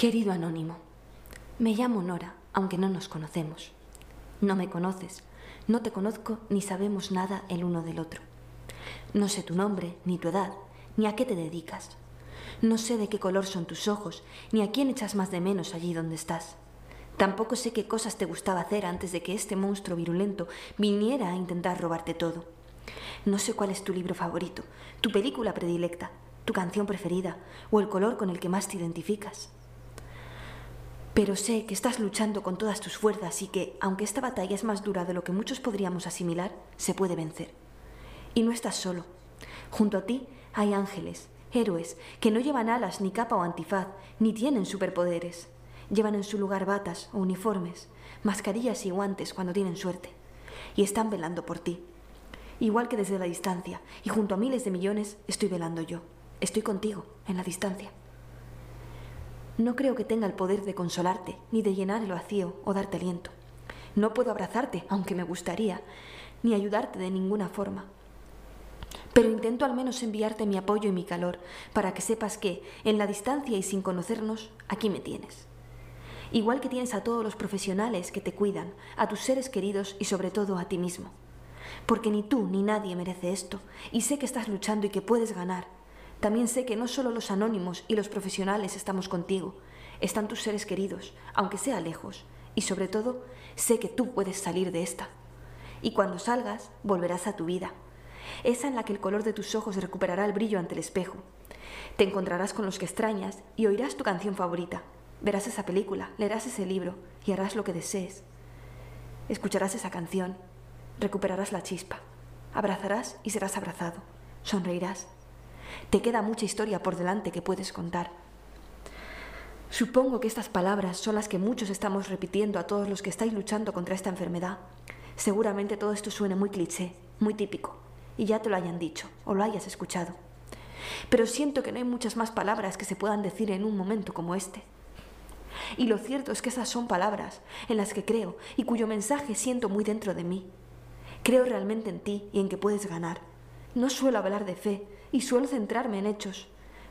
Querido anónimo, me llamo Nora, aunque no nos conocemos. No me conoces, no te conozco ni sabemos nada el uno del otro. No sé tu nombre, ni tu edad, ni a qué te dedicas. No sé de qué color son tus ojos, ni a quién echas más de menos allí donde estás. Tampoco sé qué cosas te gustaba hacer antes de que este monstruo virulento viniera a intentar robarte todo. No sé cuál es tu libro favorito, tu película predilecta, tu canción preferida o el color con el que más te identificas. Pero sé que estás luchando con todas tus fuerzas y que, aunque esta batalla es más dura de lo que muchos podríamos asimilar, se puede vencer. Y no estás solo. Junto a ti hay ángeles, héroes, que no llevan alas ni capa o antifaz, ni tienen superpoderes. Llevan en su lugar batas o uniformes, mascarillas y guantes cuando tienen suerte. Y están velando por ti. Igual que desde la distancia, y junto a miles de millones, estoy velando yo. Estoy contigo, en la distancia. No creo que tenga el poder de consolarte, ni de llenar el vacío o darte aliento. No puedo abrazarte, aunque me gustaría, ni ayudarte de ninguna forma. Pero intento al menos enviarte mi apoyo y mi calor, para que sepas que, en la distancia y sin conocernos, aquí me tienes. Igual que tienes a todos los profesionales que te cuidan, a tus seres queridos y sobre todo a ti mismo. Porque ni tú ni nadie merece esto, y sé que estás luchando y que puedes ganar, también sé que no solo los anónimos y los profesionales estamos contigo, están tus seres queridos, aunque sea lejos, y sobre todo sé que tú puedes salir de esta. Y cuando salgas, volverás a tu vida, esa en la que el color de tus ojos recuperará el brillo ante el espejo. Te encontrarás con los que extrañas y oirás tu canción favorita. Verás esa película, leerás ese libro y harás lo que desees. Escucharás esa canción, recuperarás la chispa, abrazarás y serás abrazado, sonreirás te queda mucha historia por delante que puedes contar. Supongo que estas palabras son las que muchos estamos repitiendo a todos los que estáis luchando contra esta enfermedad. Seguramente todo esto suene muy cliché, muy típico, y ya te lo hayan dicho o lo hayas escuchado. Pero siento que no hay muchas más palabras que se puedan decir en un momento como este. Y lo cierto es que esas son palabras en las que creo y cuyo mensaje siento muy dentro de mí. Creo realmente en ti y en que puedes ganar. No suelo hablar de fe, y suelo centrarme en hechos,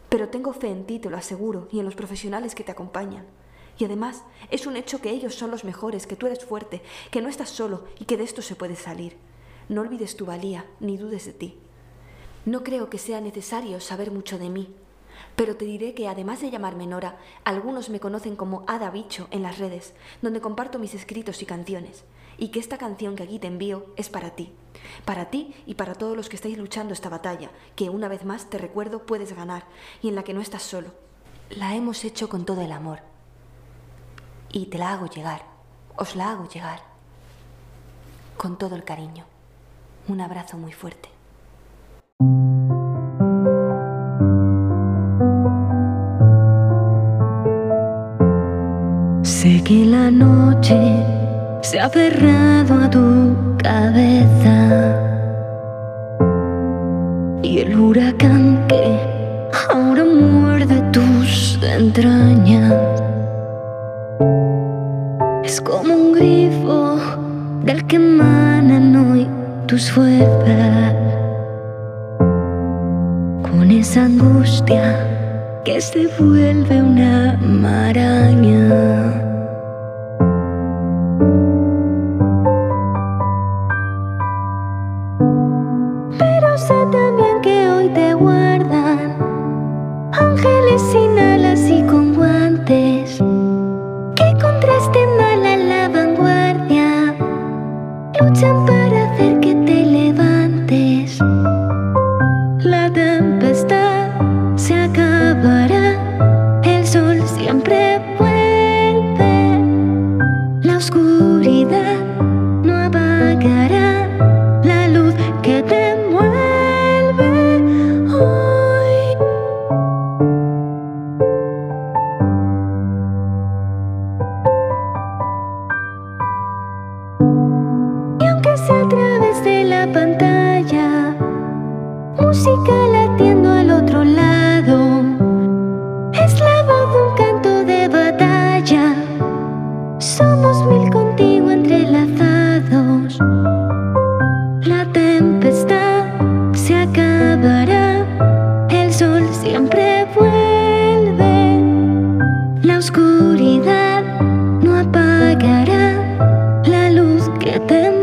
pero tengo fe en ti, te lo aseguro, y en los profesionales que te acompañan. Y además, es un hecho que ellos son los mejores, que tú eres fuerte, que no estás solo y que de esto se puede salir. No olvides tu valía, ni dudes de ti. No creo que sea necesario saber mucho de mí, pero te diré que además de llamarme Nora, algunos me conocen como Ada Bicho en las redes, donde comparto mis escritos y canciones, y que esta canción que aquí te envío es para ti, para ti y para todos los que estáis luchando esta batalla, que una vez más te recuerdo puedes ganar y en la que no estás solo. La hemos hecho con todo el amor y te la hago llegar, os la hago llegar, con todo el cariño. Un abrazo muy fuerte. Que la noche se ha aferrado a tu cabeza. Y el huracán que ahora muerde tus entrañas. Es como un grifo del que emanan hoy tus fuerzas. Con esa angustia que se vuelve una maraña. música latiendo al otro lado. Es la voz de un canto de batalla. Somos mil contigo entrelazados. La tempestad se acabará. El sol siempre vuelve. La oscuridad no apagará la luz que tenemos.